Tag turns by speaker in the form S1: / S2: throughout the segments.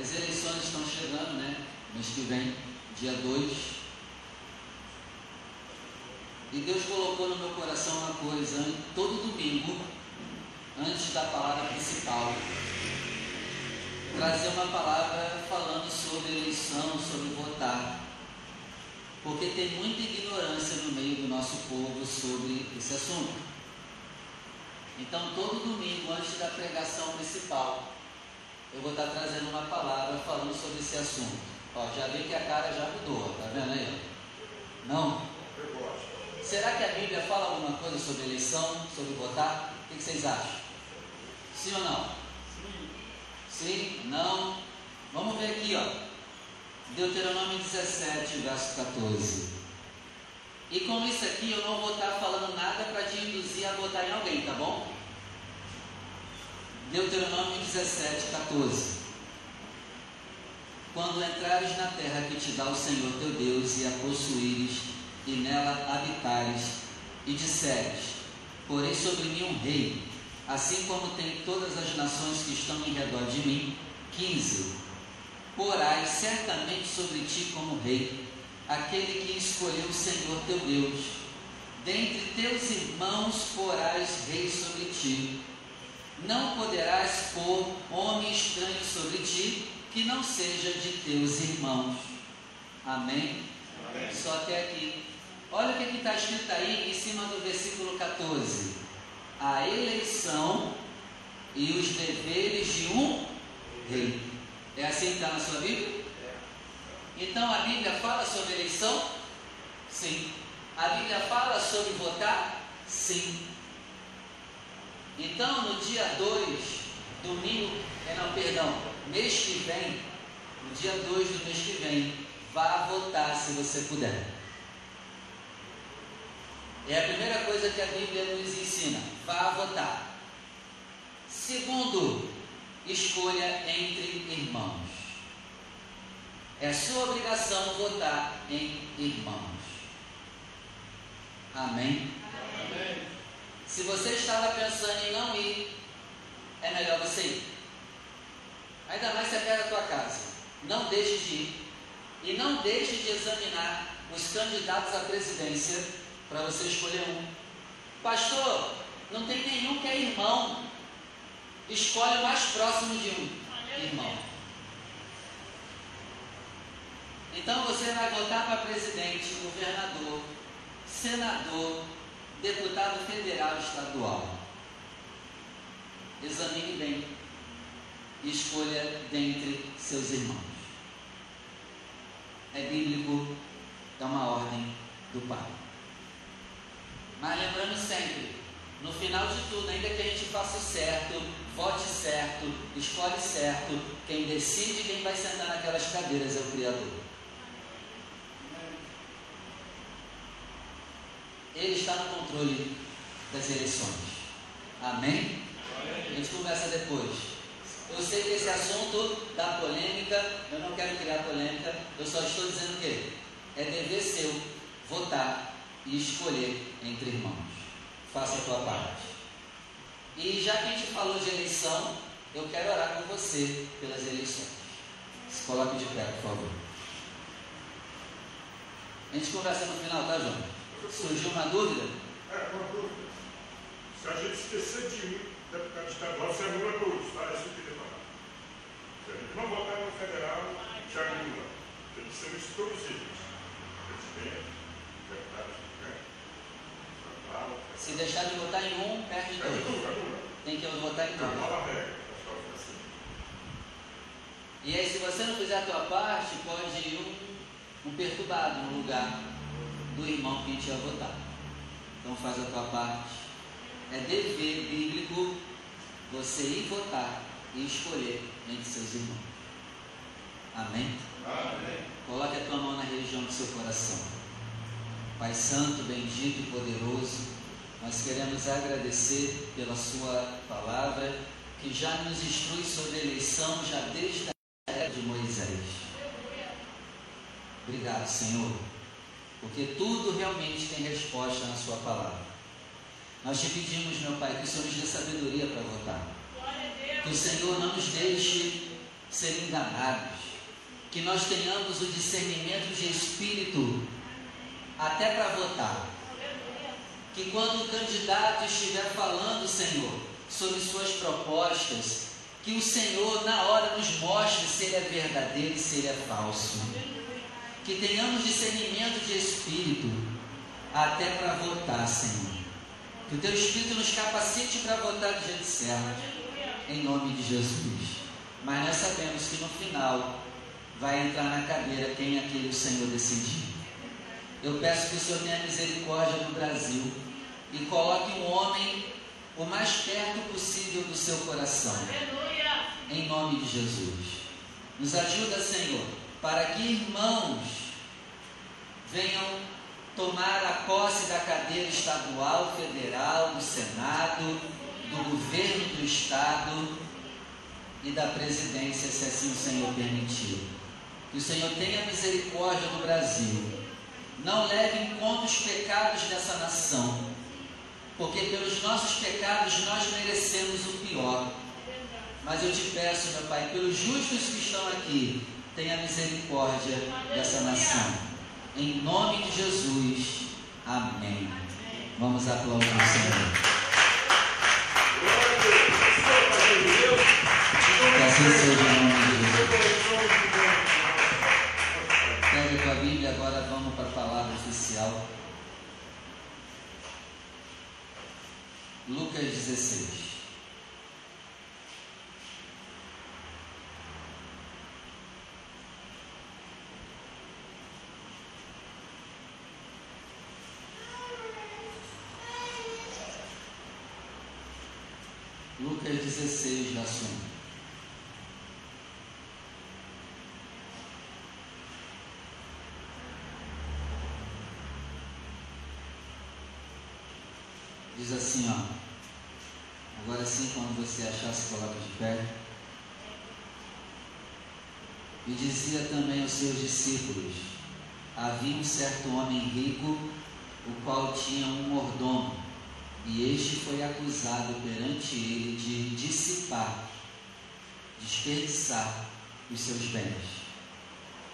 S1: As eleições estão chegando, né? Mês que vem, dia 2. E Deus colocou no meu coração uma coisa, todo domingo, antes da palavra principal, trazer uma palavra falando sobre eleição, sobre votar. Porque tem muita ignorância no meio do nosso povo sobre esse assunto. Então, todo domingo, antes da pregação principal, eu vou estar trazendo uma palavra falando sobre esse assunto. Ó, já vi que a cara já mudou, tá vendo aí? Não? Será que a Bíblia fala alguma coisa sobre eleição, sobre votar? O que vocês acham? Sim ou não? Sim? Não? Vamos ver aqui, ó. Deuteronômio 17, verso 14. E com isso aqui eu não vou estar falando nada para te induzir a votar em alguém, tá bom? Deuteronômio 17, 14. Quando entrares na terra que te dá o Senhor teu Deus e a possuíres e nela habitares, e disseres: Porém sobre mim um rei, assim como tem todas as nações que estão em redor de mim. 15. Porás certamente sobre ti como rei, aquele que escolheu o Senhor teu Deus. Dentre teus irmãos porás rei sobre ti não poderás pôr homem estranho sobre ti que não seja de teus irmãos. Amém? Amém. Só até aqui. Olha o que está escrito aí em cima do versículo 14: a eleição e os deveres de um rei. É assim que está na sua Bíblia? Então a Bíblia fala sobre eleição? Sim. A Bíblia fala sobre votar? Sim. Então, no dia 2, domingo, é não, perdão, mês que vem, no dia 2 do mês que vem, vá votar se você puder. É a primeira coisa que a Bíblia nos ensina: vá votar. Segundo, escolha entre irmãos. É sua obrigação votar em irmãos. Amém? Amém. Se você estava pensando em não ir, é melhor você ir. Ainda mais se é perto da tua casa. Não deixe de ir. E não deixe de examinar os candidatos à presidência para você escolher um. Pastor, não tem nenhum que é irmão. Escolhe o mais próximo de um irmão. Então você vai votar para presidente, governador, senador, deputado federal estadual. Examine bem e escolha dentre seus irmãos. É bíblico, é uma ordem do Pai. Mas lembrando sempre, no final de tudo, ainda que a gente faça o certo, vote certo, escolhe certo, quem decide quem vai sentar naquelas cadeiras é o Criador. Ele está no controle das eleições. Amém? A gente conversa depois. Eu sei que esse assunto dá polêmica, eu não quero criar polêmica, eu só estou dizendo que é dever seu votar e escolher entre irmãos. Faça a tua parte. E já que a gente falou de eleição, eu quero orar com você pelas eleições. Se coloque de pé, por favor. A gente conversa no final, tá, João? Surgiu uma dúvida?
S2: É, uma dúvida. Se a gente esquecer de um deputado estadual, você anula todos, tá? Isso que eu queria falar. Se a gente não votar no federal, já anula. Tem que ser isso todos eles. Presidente, deputado, né?
S1: Se deixar de votar em um, perde dois. Tem que votar em dois.
S2: Nova regra. Assim.
S1: E aí, se você não fizer a tua parte, pode ir um, um perturbado no lugar do irmão que a gente ia votar. Então faz a tua parte. É dever bíblico você ir votar e escolher entre seus irmãos. Amém?
S2: Amém.
S1: Coloque a tua mão na região do seu coração. Pai Santo, bendito e poderoso, nós queremos agradecer pela Sua palavra que já nos instrui sobre a eleição já desde a era de Moisés. Obrigado, Senhor porque tudo realmente tem resposta na Sua palavra. Nós te pedimos, meu Pai, que o Senhor nos dê sabedoria para votar. Que o Senhor não nos deixe ser enganados, que nós tenhamos o discernimento de espírito até para votar. Que quando o candidato estiver falando, Senhor, sobre suas propostas, que o Senhor na hora nos mostre se ele é verdadeiro e se ele é falso. Que tenhamos discernimento de espírito até para votar, Senhor. Que o teu espírito nos capacite para votar do jeito certo, em nome de Jesus. Mas nós sabemos que no final vai entrar na cadeira quem é aquele o Senhor decidir. Eu peço que o Senhor tenha misericórdia no Brasil e coloque um homem o mais perto possível do seu coração. Em nome de Jesus. Nos ajuda, Senhor, para que irmãos venham tomar a posse da cadeira estadual, federal, do Senado, do governo do Estado e da presidência, se assim o Senhor permitir. Que o Senhor tenha misericórdia do Brasil. Não leve em conta os pecados dessa nação, porque pelos nossos pecados nós merecemos o pior. Mas eu te peço, meu Pai, pelos justos que estão aqui, tenha misericórdia dessa nação. Em nome de Jesus. Amém. Vamos aplaudir o Senhor. Que assim seja em nome de Jesus. Pega a tua Bíblia, agora vamos para a palavra oficial. Lucas 16. Lucas 16, verso 1. Diz assim, ó. Agora sim, quando você achar, se coloca de pé. E dizia também aos seus discípulos: Havia um certo homem rico, o qual tinha um mordomo, e este foi acusado perante ele de dissipar, desperdiçar os seus bens.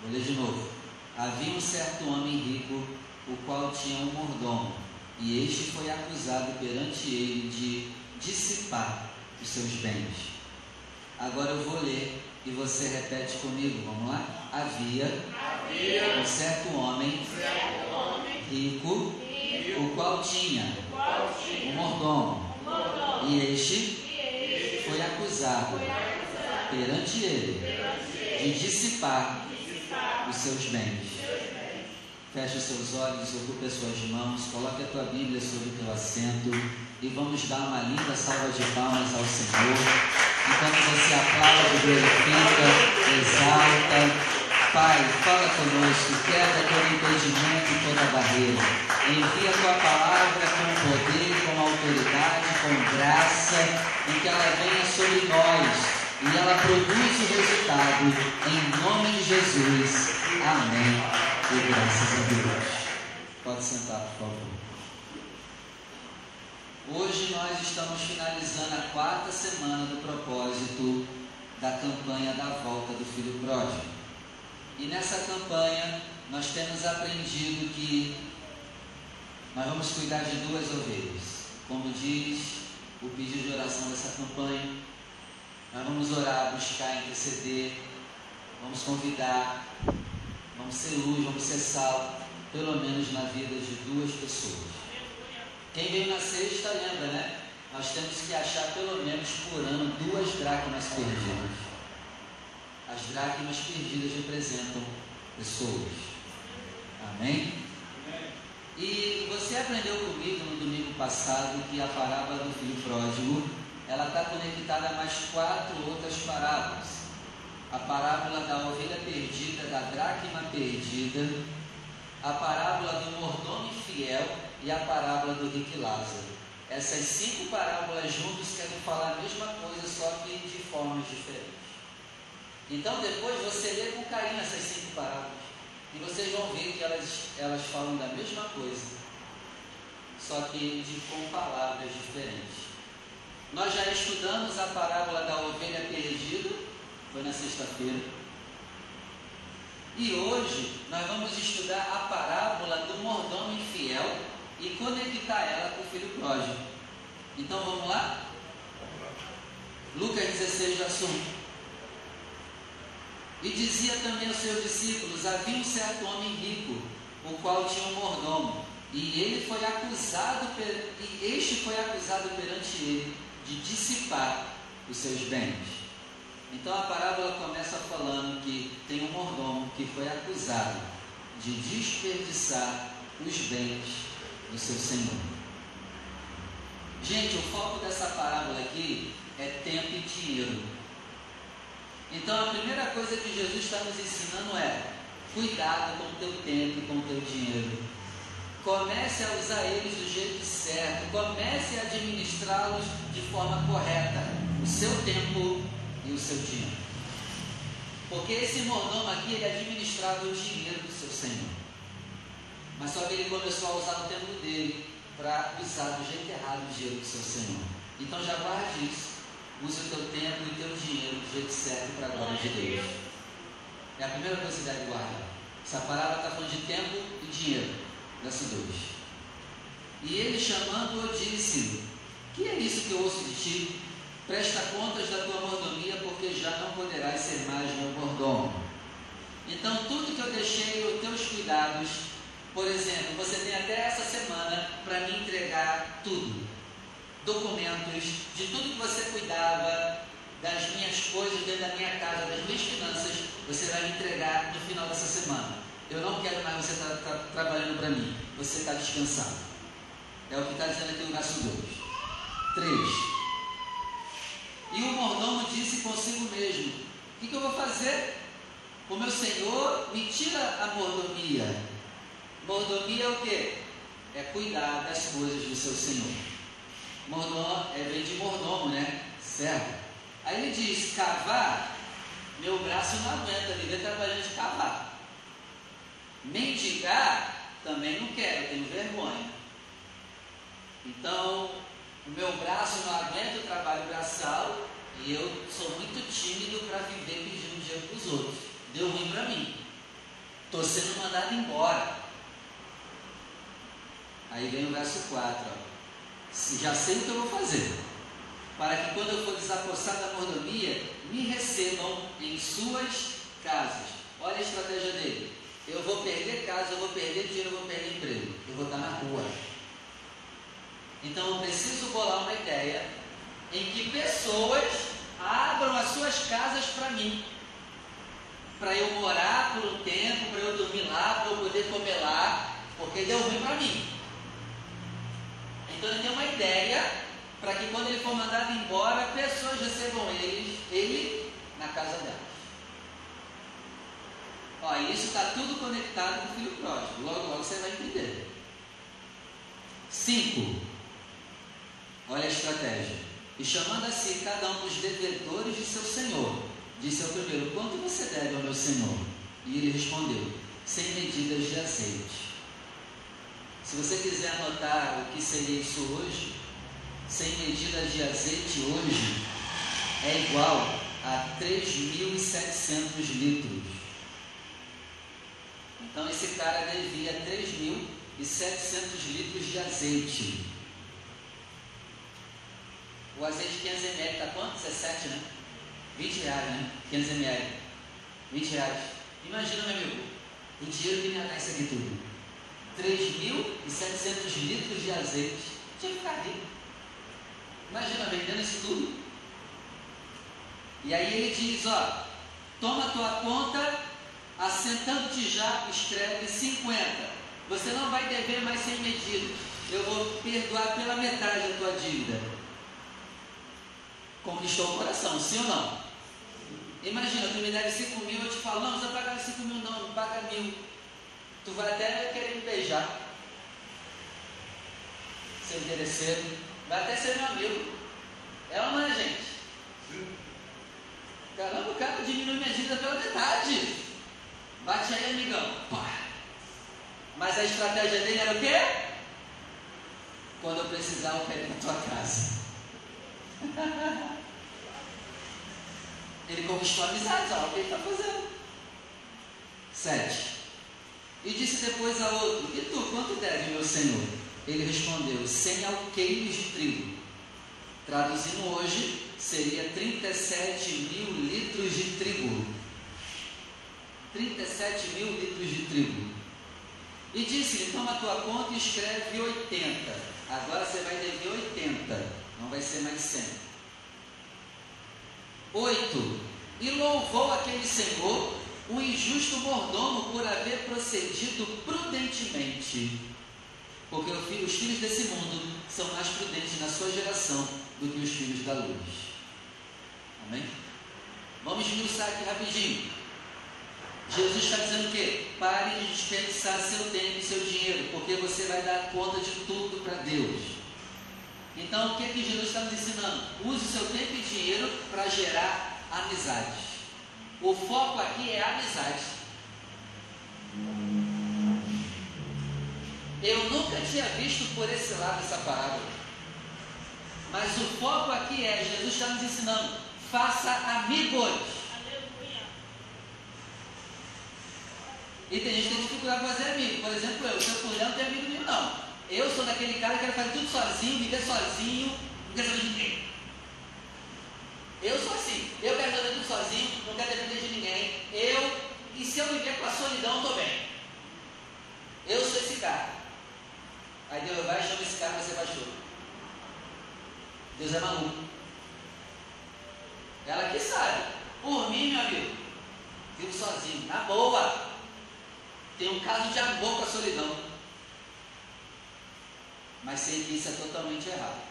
S1: Vou ler de novo. Havia um certo homem rico, o qual tinha um mordomo, e este foi acusado perante ele de dissipar os seus bens. Agora eu vou ler e você repete comigo, vamos lá? Havia,
S3: Havia
S1: um certo homem
S3: certo homem
S1: rico, o qual tinha
S3: o
S1: mordomo, e este foi acusado perante ele de dissipar os seus bens. Feche seus olhos, ocupe as suas mãos, coloque a tua Bíblia sobre o teu assento e vamos dar uma linda salva de palmas ao Senhor. Enquanto você aplaude, glorifica, exalta. Pai, fala conosco, quebra todo impedimento e toda barreira. Envia tua palavra com poder, com autoridade, com graça, e que ela venha sobre nós e ela produz o resultado em nome de Jesus. Amém. E graças a Deus. Pode sentar, por favor. Hoje nós estamos finalizando a quarta semana do propósito da campanha da volta do filho pródigo. E nessa campanha nós temos aprendido que nós vamos cuidar de duas ovelhas. Como diz o pedido de oração dessa campanha, nós vamos orar, buscar, interceder, vamos convidar, vamos ser luz, vamos ser sal, pelo menos na vida de duas pessoas. Quem veio na sexta lembra, né? Nós temos que achar pelo menos por ano duas dracmas perdidas. As dracmas perdidas representam pessoas. Amém? E você aprendeu comigo no domingo passado que a parábola do filho pródigo ela está conectada a mais quatro outras parábolas. A parábola da ovelha perdida, da dracma perdida, a parábola do mordomo infiel e a parábola do rico Lázaro. Essas cinco parábolas juntas querem falar a mesma coisa, só que de formas diferentes. Então depois você lê com carinho essas cinco parábolas e vocês vão ver que elas, elas falam da mesma coisa, só que de, com palavras diferentes. Nós já estudamos a parábola da ovelha perdida Foi na sexta-feira. E hoje nós vamos estudar a parábola do mordomo infiel e conectar ela com o filho pródigo. Então vamos lá? Lucas 16, verso 1. E dizia também aos seus discípulos: Havia um certo homem rico, o qual tinha um mordomo, e ele foi acusado, e este foi acusado perante ele de dissipar os seus bens. Então a parábola começa falando que tem um mordomo que foi acusado de desperdiçar os bens do seu senhor. Gente, o foco dessa parábola aqui é tempo e dinheiro. Então a primeira coisa que Jesus está nos ensinando é cuidado com o teu tempo e com o teu dinheiro. Comece a usar eles do jeito certo, comece a administrá-los de forma correta. O seu tempo e o seu dinheiro. Porque esse mordomo aqui, ele administrava o dinheiro do seu senhor. Mas só que ele começou a usar o tempo dele para usar do jeito errado o dinheiro do seu senhor. Então já guarde isso. Use o teu tempo e o teu dinheiro do jeito certo para a glória de Deus. É a primeira coisa que você deve guardar. Essa palavra está falando de tempo e dinheiro. Verso 2. E ele chamando-o disse: Que é isso que eu ouço de ti? Presta contas da tua mordomia, porque já não poderás ser mais meu mordomo. Então, tudo que eu deixei aos teus cuidados, por exemplo, você tem até essa semana para me entregar tudo. Documentos de tudo que você cuidava, das minhas coisas dentro da minha casa, das minhas finanças, você vai me entregar no final dessa semana. Eu não quero mais você estar tá, tá trabalhando para mim. Você está descansado. É o que está dizendo aqui no verso 2. 3. E o mordomo disse consigo mesmo: O que, que eu vou fazer? O meu senhor me tira a mordomia. Mordomia é o que? É cuidar das coisas do seu senhor. Mordomo é vem de mordomo, né? Certo? Aí ele diz: cavar, meu braço não aguenta viver trabalhando de cavar. Mendigar, também não quero, tenho vergonha. Então, o meu braço não aguenta o trabalho braçal e eu sou muito tímido para viver pedindo dinheiro para os outros. Deu ruim para mim. Estou sendo mandado embora. Aí vem o verso 4. Ó. Já sei o que eu vou fazer. Para que quando eu for desapossar da mordomia, me recebam em suas casas. Olha a estratégia dele. Eu vou perder casa, eu vou perder dinheiro, eu vou perder emprego. Eu vou estar na rua. Então eu preciso bolar uma ideia em que pessoas abram as suas casas para mim. Para eu morar por um tempo, para eu dormir lá, para eu poder comer lá, porque deu ruim para mim. Então ele tem uma ideia para que quando ele for mandado embora, pessoas recebam ele, ele na casa delas. Ó, isso está tudo conectado com o filho pródigo. Logo, logo você vai entender. 5. Olha a estratégia. E chamando a si cada um dos devedores de seu senhor, disse ao primeiro: Quanto você deve ao meu senhor? E ele respondeu: Sem medidas de azeite. Se você quiser anotar o que seria isso hoje, sem medidas de azeite hoje é igual a 3.700 litros. Então esse cara devia 3.700 litros de azeite. O azeite 500 ml está quanto? 17, né? 20 reais, né? 500 ml. 20 reais. Imagina, meu amigo, o dinheiro que me dá isso aqui tudo. 3.700 litros de azeite. Tinha que ficar rico. Imagina, vendendo isso tudo. E aí ele diz, ó, toma tua conta, assentando-te já, escreve 50. Você não vai dever mais sem medida. Eu vou perdoar pela metade a tua dívida conquistou o coração, sim ou não? Imagina, tu me deve 5 mil, eu te falo, não, não precisa pagar 5 mil não, não paga mil. Tu vai até querer me beijar. Seu interesseiro. Vai até ser meu amigo. É ou não é, gente? Caramba, o cara diminui minha dívida pela metade. Bate aí, amigão. Pá. Mas a estratégia dele era o quê? Quando eu precisar, eu ir na tua casa. Ele conquistou amizades, olha o que ele está fazendo. 7. E disse depois a outro: E tu, quanto deve, meu senhor? Ele respondeu: Cem alqueires de trigo. Traduzindo hoje, seria 37 mil litros de trigo. 37 mil litros de trigo. E disse-lhe: Toma a tua conta e escreve 80. Agora você vai dever 80, não vai ser mais 100. 8. E louvou aquele senhor, o injusto mordomo, por haver procedido prudentemente. Porque os filhos desse mundo são mais prudentes na sua geração do que os filhos da luz. Amém? Vamos esmiuçar aqui rapidinho. Jesus está dizendo o quê? Pare de desperdiçar seu tempo e seu dinheiro, porque você vai dar conta de tudo para Deus. Então, o que, que Jesus está nos ensinando? Use seu tempo e dinheiro para gerar amizades. O foco aqui é amizade. Eu nunca tinha visto por esse lado essa parábola. Mas o foco aqui é, Jesus está nos ensinando, faça amigos. E tem gente que tem dificuldade para fazer amigo. Por exemplo, eu, seu Julião não tem amigo nenhum, não. Eu sou daquele cara que quer fazer tudo sozinho, viver sozinho, não quer saber de ninguém. Eu sou assim. Eu quero fazer tudo sozinho, não quero depender de ninguém. Eu, e se eu viver com a solidão, estou bem. Eu sou esse cara. Aí Deus vai e chama esse cara para ser pastor. Deus é maluco. Ela que sabe. Por mim, meu amigo, vivo sozinho, na boa. Tem um caso de amor com a solidão. Mas sei que isso é totalmente errado.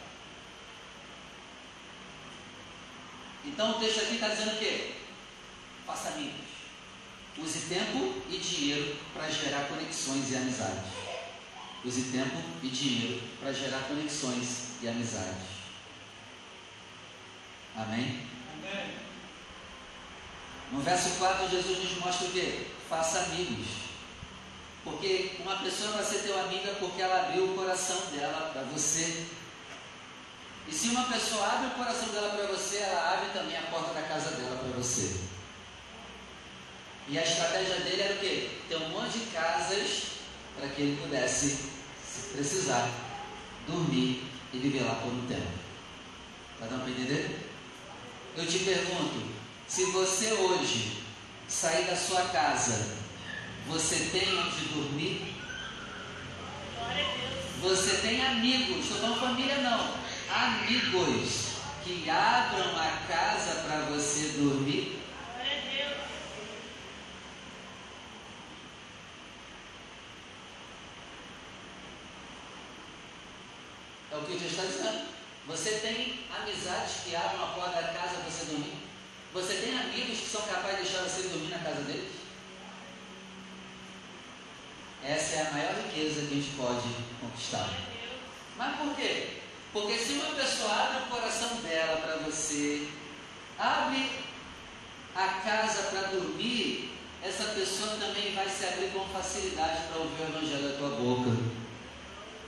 S1: Então o texto aqui está dizendo o quê? Faça amigos. Use tempo e dinheiro para gerar conexões e amizades. Use tempo e dinheiro para gerar conexões e amizades. Amém? Amém? No verso 4, Jesus nos mostra o quê? Faça amigos. Porque uma pessoa vai ser teu amiga porque ela abriu o coração dela para você. E se uma pessoa abre o coração dela para você, ela abre também a porta da casa dela para você. E a estratégia dele era o quê? Ter um monte de casas para que ele pudesse, se precisar, dormir e viver lá por um tempo. Está dando para entender? Eu te pergunto, se você hoje sair da sua casa você tem onde dormir? Você tem amigos, estou falando família não, amigos que abram a casa para você dormir? É o que Jesus está dizendo. Você tem amizades que abram a porta da casa para você dormir? Você tem amigos que são capazes de deixar você dormir na casa deles? Essa é a maior riqueza que a gente pode conquistar. Mas por quê? Porque se uma pessoa abre o coração dela para você, abre a casa para dormir, essa pessoa também vai se abrir com facilidade para ouvir o evangelho da tua boca.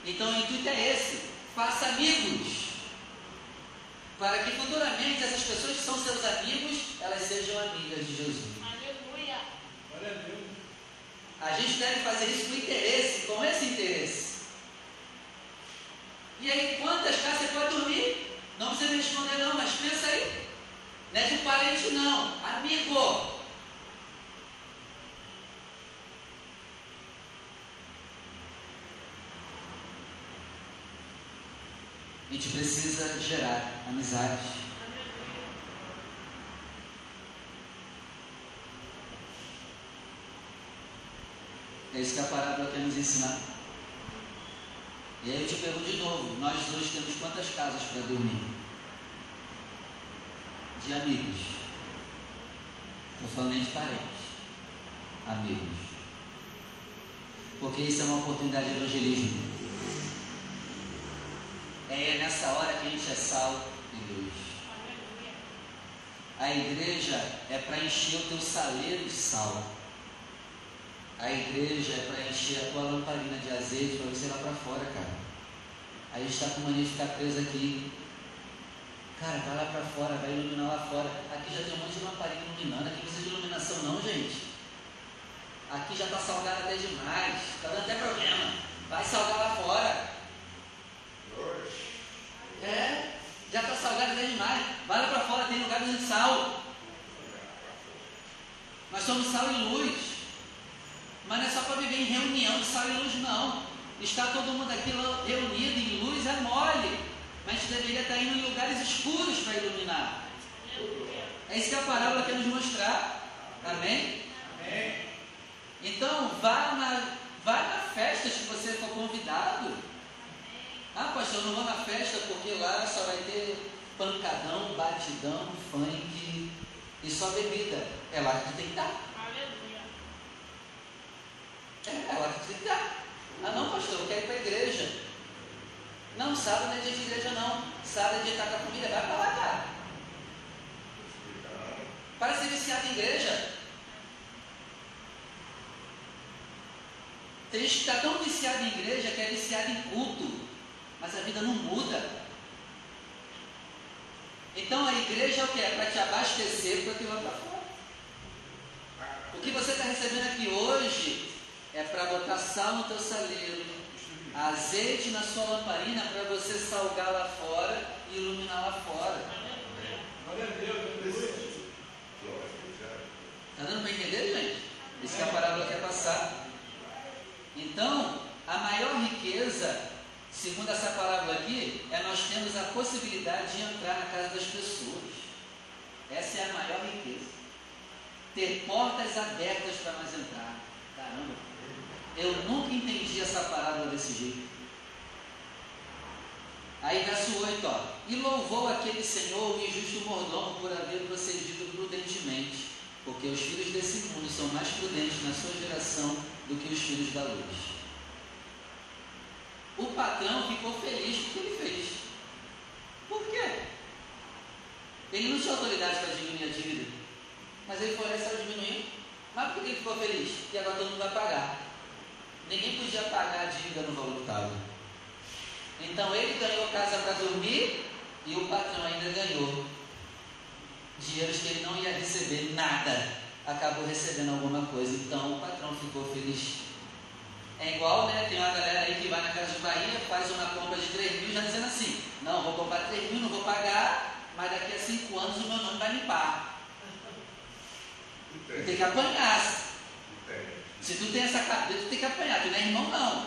S1: Então o intuito é esse: faça amigos. Para que futuramente essas pessoas que são seus amigos, elas sejam amigas de Jesus. Aleluia. Glória a Deus. A gente deve fazer isso com interesse, com esse interesse. E aí, quantas casas você pode dormir? Não precisa me responder não, mas pensa aí. Não é de parente não, amigo. A gente precisa gerar amizade. É isso que a parábola quer nos ensinar. E aí eu te pergunto de novo: nós hoje temos quantas casas para dormir? De amigos. Estou falando nem de parentes. Amigos. Porque isso é uma oportunidade de evangelismo. É nessa hora que a gente é sal e luz. A igreja é para encher o teu saleiro de sal. A igreja é para encher a tua lamparina de azeite para você ir lá para fora, cara. Aí está com mania de ficar preso aqui. Cara, vai lá para fora, vai iluminar lá fora. Aqui já tem um monte de lamparina iluminando. Aqui não precisa de iluminação, não, gente. Aqui já está salgado até demais. Está dando até problema. Vai salgar lá fora. É, já está salgado até demais. Vai lá para fora, tem lugar de sal. Nós somos sal e luz. Mas não é só para viver em reunião de sal e luz, não. Está todo mundo aqui reunido em luz é mole. Mas a gente deveria estar indo em lugares escuros para iluminar. É isso que a parábola quer nos mostrar. Amém? Amém. Então, vá na, vá na festa se você for convidado. Ah, pastor, eu não vou na festa porque lá só vai ter pancadão, batidão, funk e só bebida. É lá que tem que estar. Aleluia. É, é lá que tem que estar. Ah, não, pastor, eu quero ir para a igreja. Não, sábado não é dia de igreja, não. Sábado é dia de estar com a família. Vai para lá, cara. Para ser viciado em igreja. Tem gente que está tão viciado em igreja que é viciado em culto. Mas a vida não muda. Então a igreja é o que? É para te abastecer para que vá para fora. O que você está recebendo aqui hoje é para botar sal no teu saleiro, azeite na sua lamparina para você salgar lá fora e iluminar lá fora. Está dando para entender, gente? Isso que a parábola quer passar. Então, a maior riqueza, segundo essa parábola aqui, é nós temos a possibilidade de entrar na casa das pessoas. Essa é a maior riqueza. Ter portas abertas para nós entrar. Caramba. Eu nunca entendi essa parábola desse jeito. Aí verso 8, ó. E louvou aquele Senhor, o injusto mordomo, por haver procedido prudentemente, porque os filhos desse mundo são mais prudentes na sua geração do que os filhos da luz. O patrão ficou feliz com o que ele fez. Por quê? Ele não tinha autoridade para diminuir a dívida. Mas ele foi lá e saiu diminuindo. Mas por que ele ficou feliz? E agora todo mundo vai pagar. Ninguém podia pagar a dívida no valor que estava. Então ele ganhou casa para dormir e o patrão ainda ganhou dinheiros que ele não ia receber nada. Acabou recebendo alguma coisa. Então o patrão ficou feliz. É igual, né? Tem uma galera aí que vai na Casa de Bahia, faz uma compra de 3 mil, já dizendo assim: Não, vou comprar 3 mil, não vou pagar, mas daqui a 5 anos o meu nome vai limpar. Tem que apanhar. Se tu tem essa cabeça, tu tem que apanhar. Tu não é irmão, não.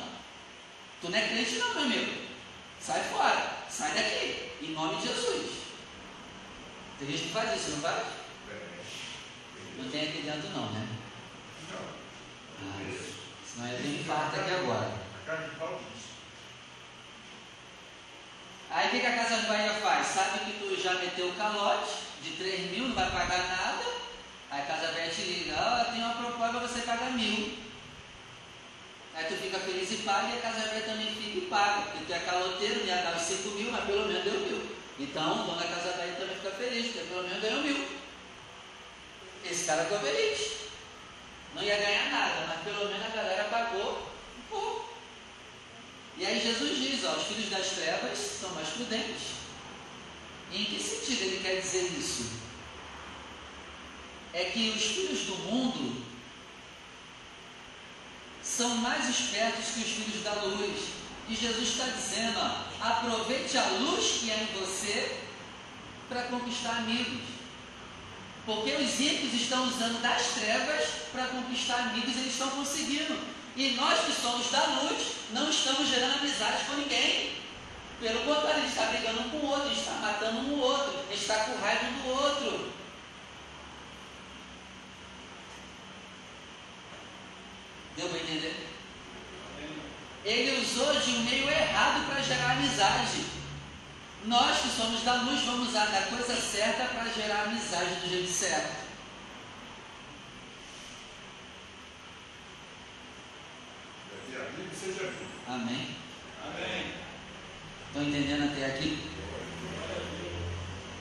S1: Tu não é crente, não, meu amigo. Sai fora. Sai daqui. Em nome de Jesus. Tem gente que faz isso, não faz? Não tem aqui dentro, não, né? Não. Ah, senão eu tenho infarto aqui agora. Aí o que, a Casa de Bahia faz? Sabe que tu já meteu o calote de 3 mil, não vai pagar nada. Aí a Casa Velha te liga, ó, oh, tem uma proposta para você pagar mil. Aí tu fica feliz e paga e a Casa Velha também fica e paga. Porque tu é caloteiro, ia dar os 5 mil, mas pelo menos deu mil. Então o dono da Casa Velha também fica feliz, porque pelo menos ganhou mil. Esse cara ficou feliz. Não ia ganhar nada, mas pelo menos a galera pagou um pouco. E aí Jesus diz, ó, os filhos das trevas são mais prudentes. E em que sentido ele quer dizer isso? é que os filhos do mundo são mais espertos que os filhos da luz. E Jesus está dizendo: ó, aproveite a luz que é em você para conquistar amigos. Porque os ímpios estão usando das trevas para conquistar amigos, eles estão conseguindo. E nós que somos da luz, não estamos gerando amizades com ninguém. Pelo contrário, a gente está brigando um com o outro, a gente está matando um o outro, a gente está com raiva do outro. Deu para entender? Ele usou de um meio errado para gerar amizade. Nós que somos da luz vamos usar da coisa certa para gerar amizade do jeito certo. Amém? Amém. Estão entendendo até aqui?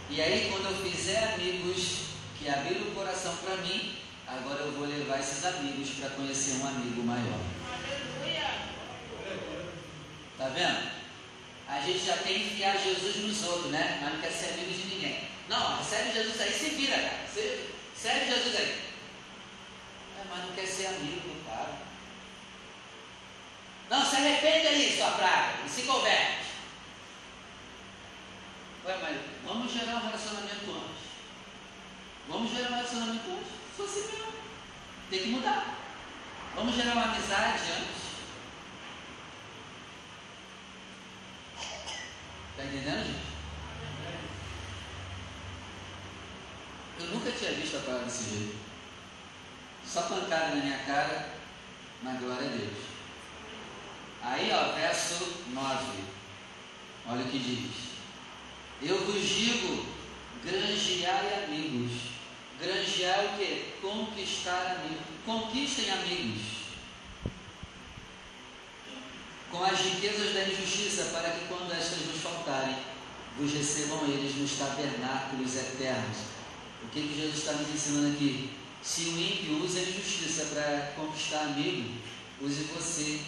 S1: E aí, quando eu fizer amigos que abriram o coração para mim, Agora eu vou levar esses amigos para conhecer um amigo maior. Tá vendo? A gente já quer enfiar Jesus nos outros, né? Mas não quer ser amigo de ninguém. Não, recebe Jesus aí, se vira, cara. Serve Jesus aí. É, mas não quer ser amigo cara. Não, se arrepende aí, sua praga, e se converte. Ué, mas vamos gerar um relacionamento antes. Vamos gerar um relacionamento antes. Sou assim mesmo. Tem que mudar. Vamos gerar uma amizade antes. Está entendendo, gente? Eu nunca tinha visto a palavra desse jeito. Só pancada na minha cara, mas glória a Deus. Aí, ó, verso 9. Olha o que diz. Eu vos digo, granjeai amigos. Granjear o que? Conquistar amigos. Conquistem amigos. Com as riquezas da injustiça, para que quando estas vos faltarem, vos recebam eles nos tabernáculos eternos. O que, que Jesus está nos ensinando aqui? Se o ímpio usa a injustiça para conquistar amigo, use você.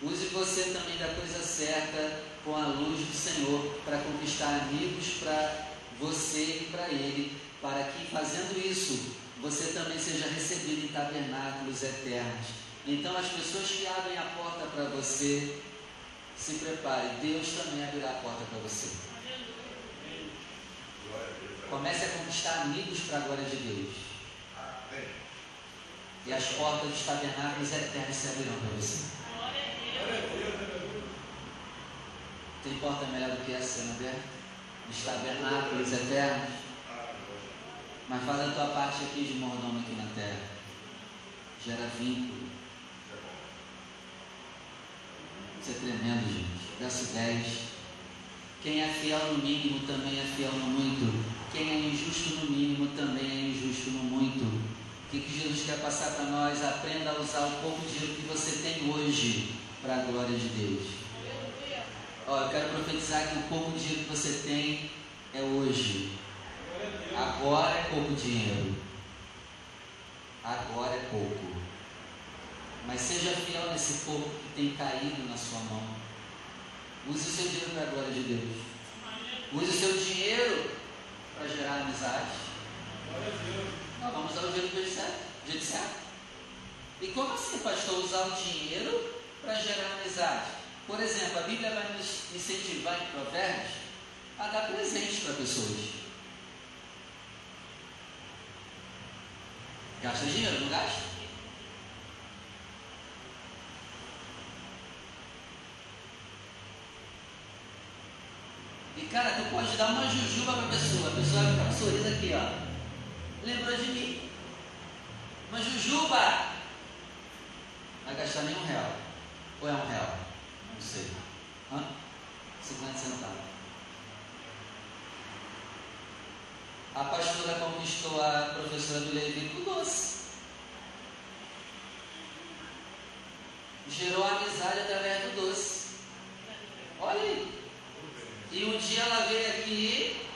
S1: Use você também da coisa certa com a luz do Senhor para conquistar amigos para você e para ele, para que fazendo isso você também seja recebido em tabernáculos eternos. Então as pessoas que abrem a porta para você, se prepare, Deus também abrirá a porta para você. Comece a conquistar amigos para a glória de Deus. E as portas dos tabernáculos eternos se abrirão para você. Tem porta melhor do que essa, não é? Dos tabernáculos eternos. Mas faz a tua parte aqui de mordomo aqui na terra. Gera vínculo. Isso é tremendo, gente. Verso 10. Quem é fiel no mínimo também é fiel no muito. Quem é injusto no mínimo também é injusto no muito. O que, que Jesus quer passar para nós? Aprenda a usar o pouco dinheiro que você tem hoje para a glória de Deus. Ó, eu quero profetizar que o pouco dinheiro que você tem é hoje. Agora é pouco dinheiro. Agora é pouco. Mas seja fiel nesse pouco que tem caído na sua mão. Use o seu dinheiro para a glória de Deus. Use o seu dinheiro para gerar amizade. Não, vamos usar o dinheiro do certo. Jeito certo. E como assim, pastor, usar o dinheiro para gerar amizade? Por exemplo, a Bíblia vai nos incentivar em provérbios a dar presentes para pessoas. Gasta dinheiro, não gasta? E cara, tu pode dar uma jujuba para a pessoa, a pessoa vai ficar um sorriso aqui, ó. Lembrou de mim? Uma jujuba! Vai gastar nem um real. Ou é um real? Não sei. Hã? 50 centavos. A pastora conquistou a professora do Levi com doce. Gerou amizade através do doce. Olha aí. E um dia ela veio aqui,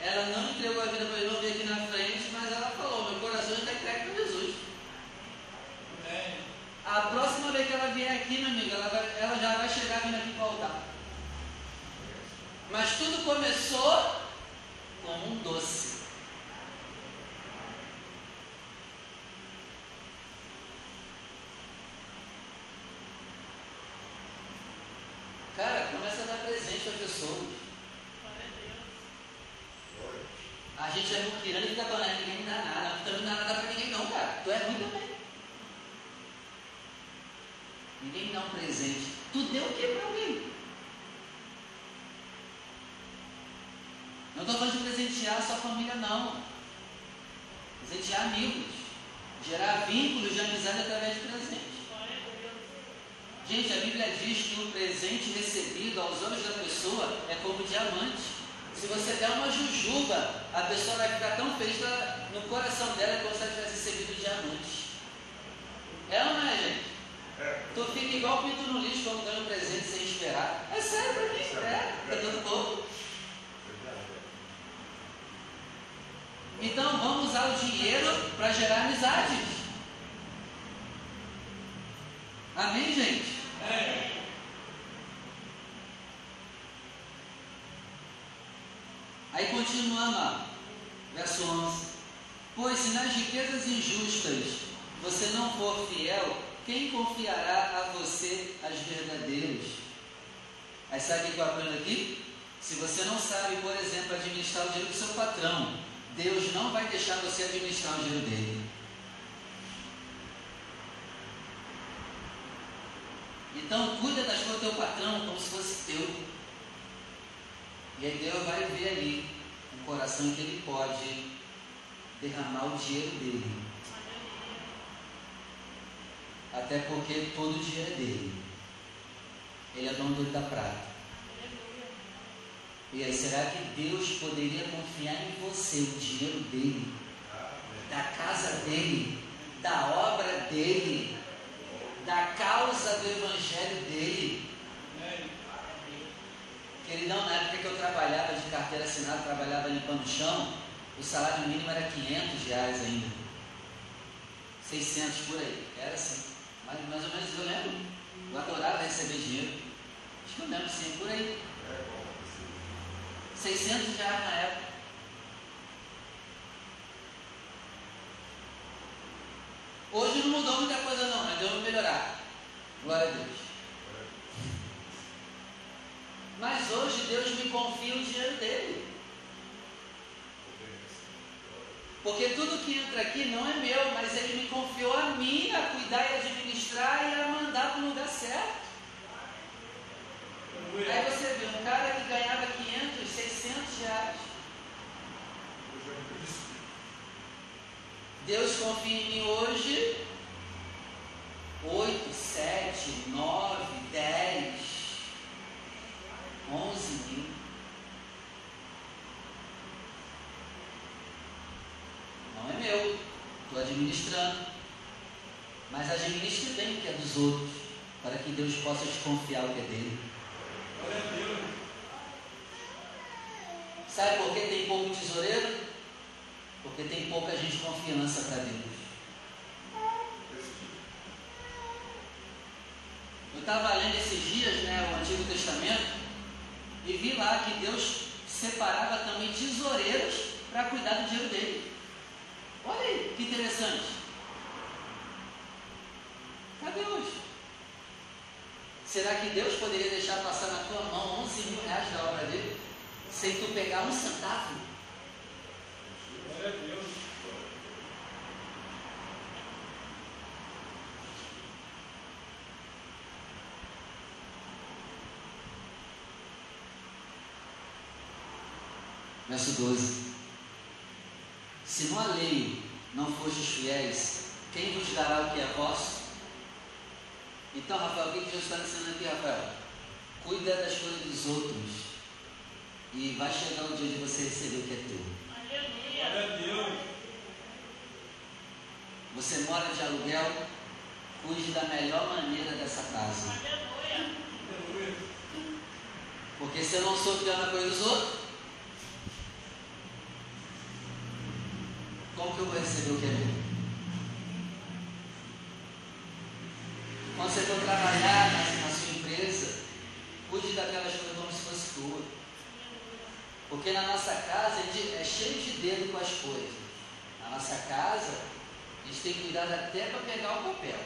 S1: ela não entregou a vida para ele, não veio aqui na frente, mas ela falou: meu coração está entregue para Jesus. A próxima vez que ela vier aqui, meu amigo, ela, vai, ela já vai chegar vindo aqui para o altar. Mas tudo começou como um doce. Cara, começa a dar presente para pessoas. A gente é muquirana e fica falando, "Ah, ninguém me dá nada. Tu também não dá nada para ninguém não, cara. Tu é ruim também. Ninguém me dá um presente. Tu deu o que para alguém? Não estou de presentear sua família, não. Presentear amigos. Gerar vínculos de amizade através de presente. Gente, a Bíblia diz que o presente recebido aos olhos da pessoa é como diamante. Se você der uma jujuba, a pessoa vai ficar tão feliz que ela, no coração dela é como se ela tivesse recebido diamante. É ou não é, gente?
S2: É.
S1: Tu fica igual pinto no lixo quando ganha um presente sem esperar. É sério pra mim, é. Tá dando pouco. Então vamos usar o dinheiro para gerar amizade. Amém, gente? É. Aí continuando, ó, verso 11: Pois se nas riquezas injustas você não for fiel, quem confiará a você as verdadeiras? Aí sabe o que eu aprendo aqui? Se você não sabe, por exemplo, administrar o dinheiro do seu patrão, Deus não vai deixar você administrar o dinheiro dele. Então cuida das coisas do teu patrão como se fosse teu. E aí Deus vai ver ali um coração que ele pode derramar o dinheiro dele. Até porque todo o dinheiro é dele. Ele é dono do da prata. E aí, será que Deus poderia confiar em você o dinheiro dele, da casa dele, da obra dele, da causa do evangelho dele? Queridão, na época que eu trabalhava de carteira assinada, trabalhava limpando o chão, o salário mínimo era 500 reais ainda. 600 por aí. Era assim. Mas mais ou menos eu lembro. Eu adorava receber dinheiro. Acho que eu lembro sim, por aí. 600 reais na época. Hoje não mudou muita coisa não, mas deu uma melhorar. Glória a Deus. Mas hoje Deus me confia o dinheiro dele. Porque tudo que entra aqui não é meu, mas ele me confiou a mim a cuidar e administrar e a mandar para o lugar certo. Aí você vê um cara que ganhava 500, 600 reais. Deus confia em mim hoje 8, 7, 9, 10, 11 mil. Não é meu, estou administrando. Mas administre bem o que é dos outros, para que Deus possa desconfiar o que é dele. Sabe por que tem pouco tesoureiro? Porque tem pouca gente confiança para Deus. Eu estava lendo esses dias né, o Antigo Testamento e vi lá que Deus separava também tesoureiros para cuidar do dinheiro dele. Olha aí, que interessante. Cadê hoje? Será que Deus poderia deixar passar na tua mão 11 mil reais da obra dele? Sem tu pegar um centavo? A. Verso 12: Se no alheio não fostes fiéis, quem vos dará o que é vosso? Então, Rafael, o que Deus está ensinando aqui, Rafael? Cuida das coisas dos outros. E vai chegar o dia de você receber o que é teu. Aleluia. Você mora de aluguel, cuide da melhor maneira dessa casa. Aleluia. Porque se eu não sou fiel na coisa dos outros, como que eu vou receber o que é meu? Quando você for trabalhar na, na sua empresa, cuide daquelas coisas como se fosse tua. Porque na nossa casa é, é cheio de dedo com as coisas. Na nossa casa, a gente tem cuidado até para pegar o papel.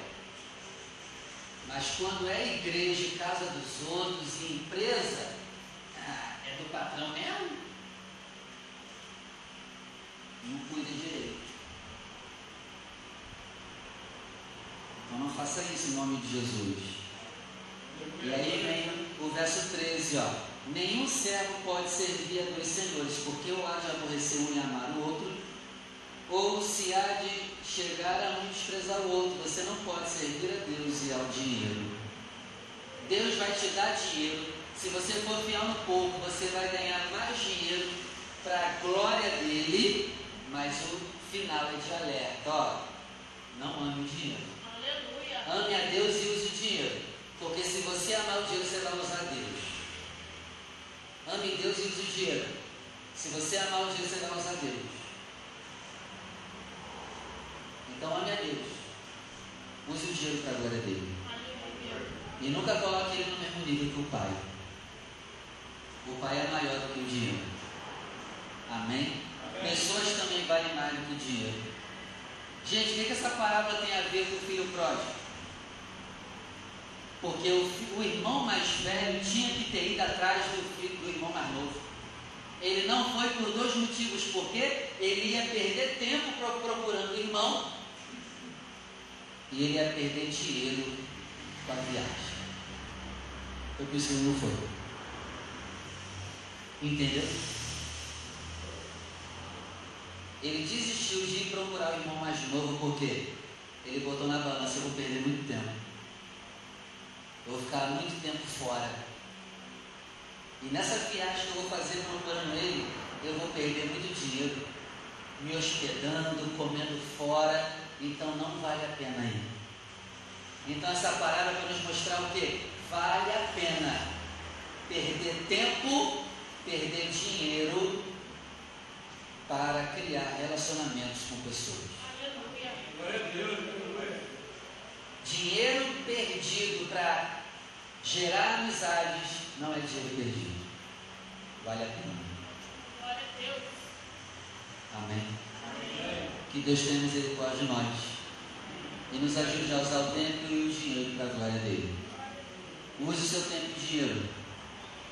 S1: Mas quando é igreja, casa dos outros e empresa, ah, é do patrão mesmo. Não cuida direito. Então não faça isso em nome de Jesus. E aí vem o verso 13, ó. Nenhum servo pode servir a dois senhores, porque ou há de aborrecer um e amar o outro, ou se há de chegar a um e desprezar o outro. Você não pode servir a Deus e ao dinheiro. Deus vai te dar dinheiro. Se você for fiel no pouco, você vai ganhar mais dinheiro para a glória dele, mas o final é de alerta. Ó, não ame o dinheiro. Ame a Deus e use o dinheiro. Porque se você amar o dinheiro, você vai usar Deus. Ame Deus e use o dinheiro. Se você amar o dinheiro, você vai usar Deus. Então ame a Deus. Use o dinheiro para a glória dele. E nunca coloque ele no mesmo nível que o Pai. O Pai é maior do que o dinheiro. Amém? Pessoas também valem mais do que o dinheiro. Gente, o que, que essa parábola tem a ver com o filho pródigo? Porque o, o, irmão mais velho tinha que ter ido atrás do, filho, do irmão mais novo. Ele não foi por dois motivos, porque ele ia perder tempo procurando o irmão e ele ia perder dinheiro com a viagem. Foi por isso que ele não foi. Entendeu? Ele desistiu de ir procurar o irmão mais novo porque ele botou na balança, eu vou perder muito tempo. Eu vou ficar muito tempo fora. E nessa viagem que eu vou fazer procurando ele, eu vou perder muito dinheiro, me hospedando, comendo fora, então não vale a pena ir. Então essa parada vai nos mostrar o que? Vale a pena perder tempo, perder dinheiro para criar relacionamentos com pessoas. Dinheiro perdido para gerar amizades não é dinheiro perdido. Vale a pena. Amém. Que Deus tenha misericórdia de nós e nos ajude a usar o tempo e o dinheiro para a glória dele. Use o seu tempo e dinheiro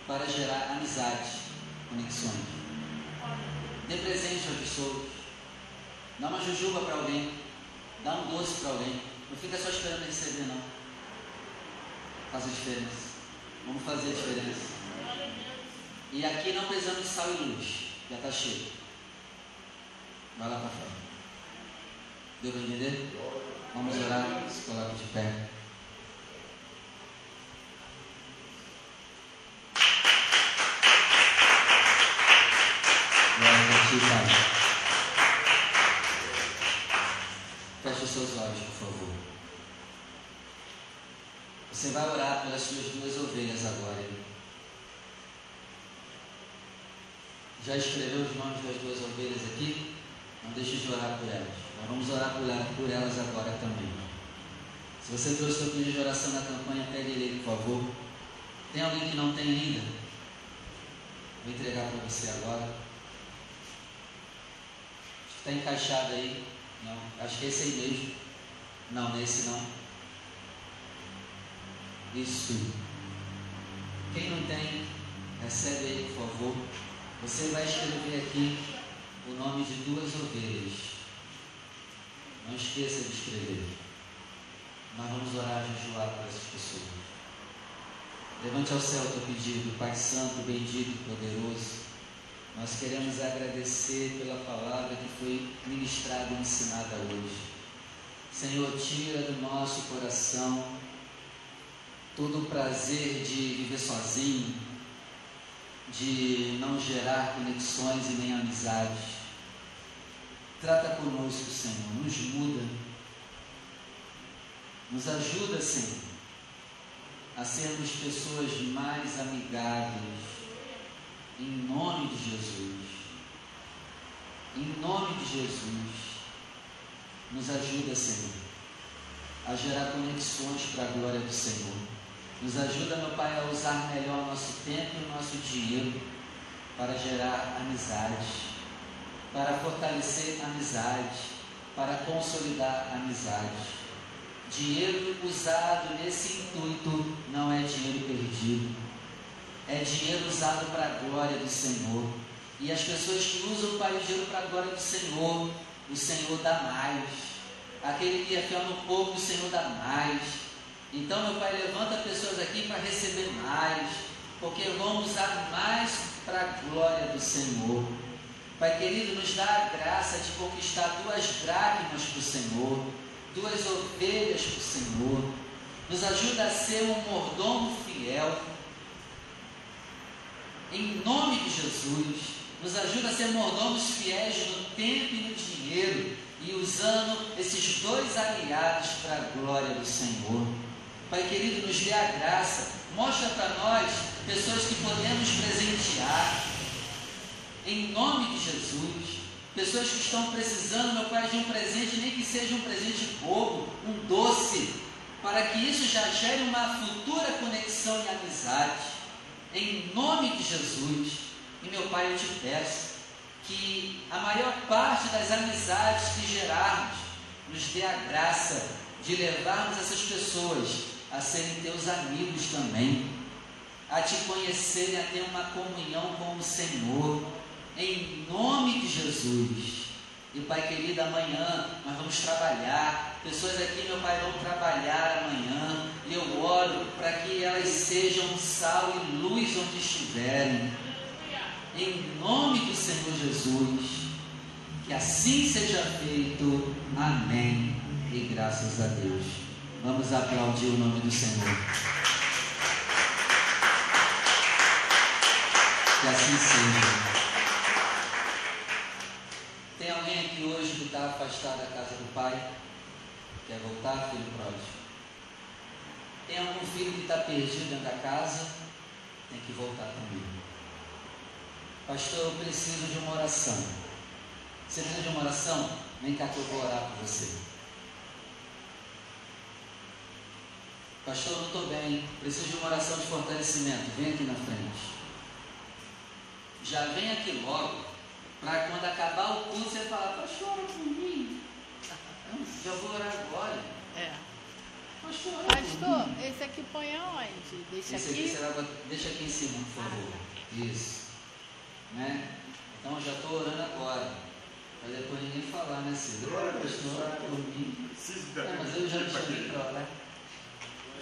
S1: para gerar amizades, conexões. Dê presente às pessoas. Dá uma jujuba para alguém. Dá um doce para alguém. Não fica só esperando receber, não. A diferença. Vamos fazer a diferença. E aqui não precisamos de sal e luz. Já está cheio. Vai lá para fora. Deu para entender? Vamos orar. Se coloque de pé. Você vai orar pelas suas duas ovelhas agora. Já escreveu os nomes das duas ovelhas aqui? Não deixe de orar por elas. Nós vamos orar por elas agora também. Se você trouxe seu pedido de oração na campanha, pegue ele, por favor. Tem alguém que não tem ainda? Vou entregar para você agora. Está encaixado aí? Não. Acho que é esse aí mesmo. Não, nesse não. Isso. Quem não tem, recebe aí, por favor. Você vai escrever aqui o nome de duas ovelhas. Não esqueça de escrever. Nós vamos orar jejuar para essas pessoas. Levante ao céu o teu pedido, Pai Santo, bendito poderoso. Nós queremos agradecer pela palavra que foi ministrada e ensinada hoje. Senhor, tira do nosso coração todo o prazer de viver sozinho, de não gerar conexões e nem amizades. Trata conosco, Senhor, nos muda, nos ajuda, Senhor, a sermos pessoas mais amigáveis em nome de Jesus. Em nome de Jesus. Nos ajuda, Senhor, a gerar conexões para a glória do Senhor. Nos ajuda, meu Pai, a usar melhor o nosso tempo e o nosso dinheiro para gerar amizade, para fortalecer amizade, para consolidar amizade. Dinheiro usado nesse intuito não é dinheiro perdido é dinheiro usado para a glória do Senhor. E as pessoas que usam Pai, o dinheiro para a glória do Senhor, o Senhor dá mais. Aquele que é fiel no pouco, o Senhor dá mais. Então, meu Pai, levanta pessoas aqui para receber mais, porque vão usar mais para a glória do Senhor. Pai querido, nos dá a graça de conquistar duas dracmas para o Senhor, duas ovelhas para o Senhor. Nos ajuda a ser um mordomo fiel em nome de Jesus, nos ajuda a ser mordomos fiéis no tempo e no dinheiro e usando esses dois aliados para a glória do Senhor. Pai querido, nos dê a graça, mostra para nós pessoas que podemos presentear, em nome de Jesus. Pessoas que estão precisando, meu Pai, de um presente, nem que seja um presente bobo, um doce, para que isso já gere uma futura conexão e amizade em nome de Jesus. E meu Pai, eu te peço que a maior parte das amizades que gerarmos nos dê a graça de levarmos essas pessoas a serem teus amigos também, a te conhecerem, a ter uma comunhão com o Senhor, em nome de Jesus. E Pai querido, amanhã nós vamos trabalhar. Pessoas aqui, meu Pai, vão trabalhar amanhã. E eu oro para que elas sejam sal e luz onde estiverem. Em nome do Senhor Jesus. Que assim seja feito. Amém. E graças a Deus. Vamos aplaudir o nome do Senhor. Que assim seja. Tem alguém aqui hoje que está afastado da casa do pai? Quer voltar, filho pródigo? Tem algum filho que está perdido dentro da casa? Tem que voltar comigo. Pastor, eu preciso de uma oração. Você precisa de uma oração? Vem cá que eu vou orar por você. Pastor, eu não estou bem. Preciso de uma oração de fortalecimento. Vem aqui na frente. Já vem aqui logo para quando acabar o culto você falar, pastor, ora por mim. Já vou orar agora.
S4: É.
S1: Pastor, ora
S4: Pastor,
S1: mim.
S4: esse aqui põe aonde? Deixa
S1: Esse aqui
S4: aqui?
S1: será, deixa aqui em cima, por favor. Isso. Né? Então eu já estou orando agora. Para depois ninguém falar, né, Cida?
S2: Glória a Deus.
S1: Pastor, ora por mim.
S2: Da
S1: É, mas eu já te chamei para orar.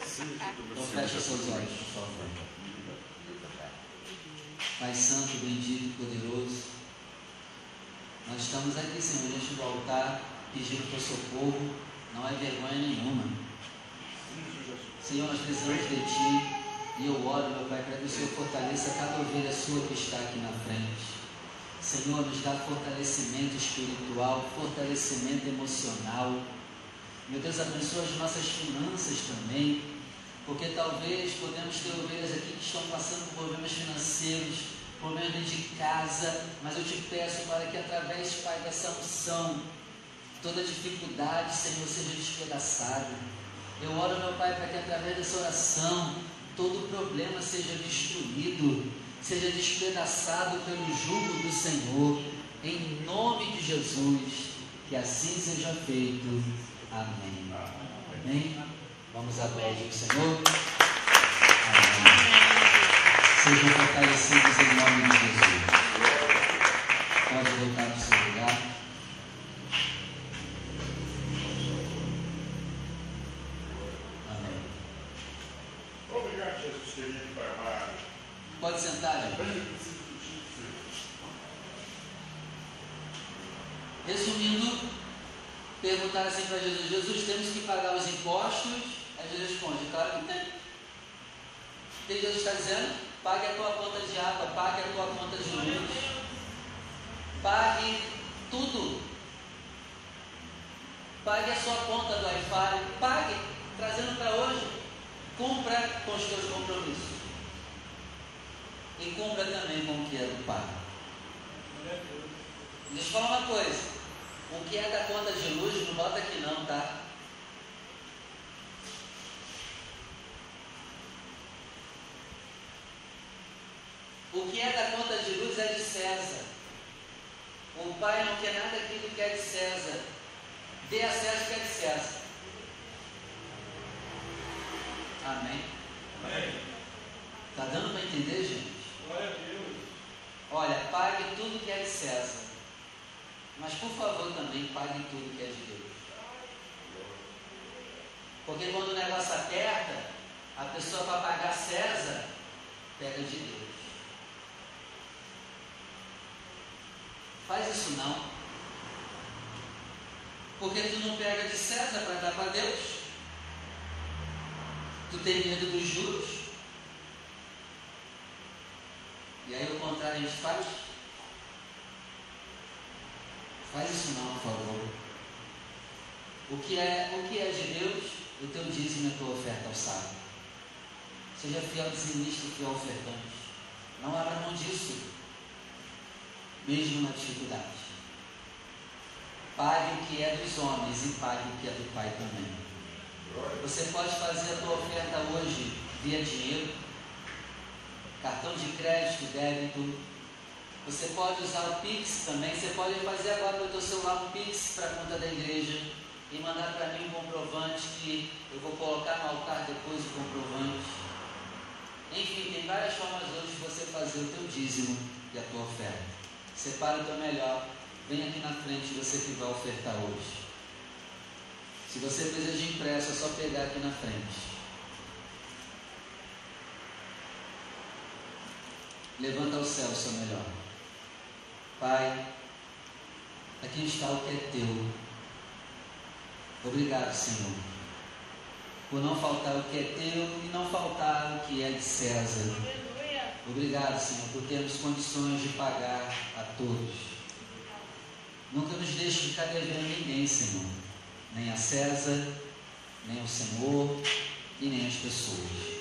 S1: Então fecha seus olhos, por favor. Pai Santo, bendito, poderoso. Nós estamos aqui, Senhor, diante do altar, pedindo teu socorro. Não é vergonha nenhuma. Senhor, nós precisamos de Ti. E eu oro, meu Pai, para que o Senhor fortaleça cada ovelha sua que está aqui na frente. Senhor, nos dá fortalecimento espiritual, fortalecimento emocional. Meu Deus, abençoa as nossas finanças também. Porque talvez podemos ter ovelhas aqui que estão passando por problemas financeiros, problemas dentro de casa, mas eu te peço para que através, Pai, dessa unção, toda dificuldade, Senhor, seja despedaçada. Eu oro, meu Pai, para que através dessa oração, todo problema seja destruído, seja despedaçado pelo jugo do Senhor, em nome de Jesus, que assim seja feito. Amém. Amém. Vamos aplaudir o Senhor. Amém. Sejam fortalecidos em nome de Jesus. Pode voltar para o seu lugar. Amém.
S2: Obrigado, Jesus querido, Pai amado.
S1: Pode sentar, gente.
S2: Bem, eu preciso do Jesus.
S1: Resumindo, perguntaram assim para Jesus: Jesus, temos que pagar os impostos? Aí Jesus responde: Claro que tem. O que Jesus está dizendo? Pague a tua conta de água, pague a tua conta de luz, pague tudo. Pague a sua conta do Wi-Fi, pague, trazendo para hoje. Cumpra com os teus compromissos. E cumpra também com o que é do Pai. Deixa eu falar uma coisa. O que é da conta de luz, não bota aqui não, tá? O que é da conta de luz é de César. O pai não quer nada aquilo que é de César. Dê a César o que é de César. Amém? Tá dando para entender, gente?
S2: Glória a Deus.
S1: Olha, pague tudo que é de César. Mas por favor também pague tudo que é de Deus. Porque quando o negócio aperta, a pessoa para pagar César pega de Deus. Faz isso não. Porque tu não pega de César para dar para Deus. Tu tem medo dos juros. E aí o contrário a gente faz? Faz isso não, por favor. O que é, o que é de Deus? O teu dízimo é a tua oferta ao sábio. Seja fiel dizimista e fiel ofertante. Não abra mão disso. Mesmo na dificuldade. Pague o que é dos homens e pague o que é do Pai também. Você pode fazer a tua oferta hoje via dinheiro, cartão de crédito, débito, Você pode usar o Pix também. Você pode fazer agora no teu celular um Pix para a conta da igreja e mandar para mim um comprovante que eu vou colocar no altar depois o comprovante. Enfim, tem várias formas hoje de você fazer o teu dízimo e a tua oferta. Separa o teu melhor. Vem aqui na frente você que vai ofertar hoje. Se você precisa de impresso, é só pegar aqui na frente. Levanta ao céu o seu melhor. Pai, aqui está o que é teu. Obrigado, Senhor, por não faltar o que é teu e não faltar o que é de César. Obrigado, Senhor, por termos condições de pagar a todos. Nunca nos deixe ficar devendo ninguém, Senhor, nem a César, nem ao Senhor e nem as pessoas.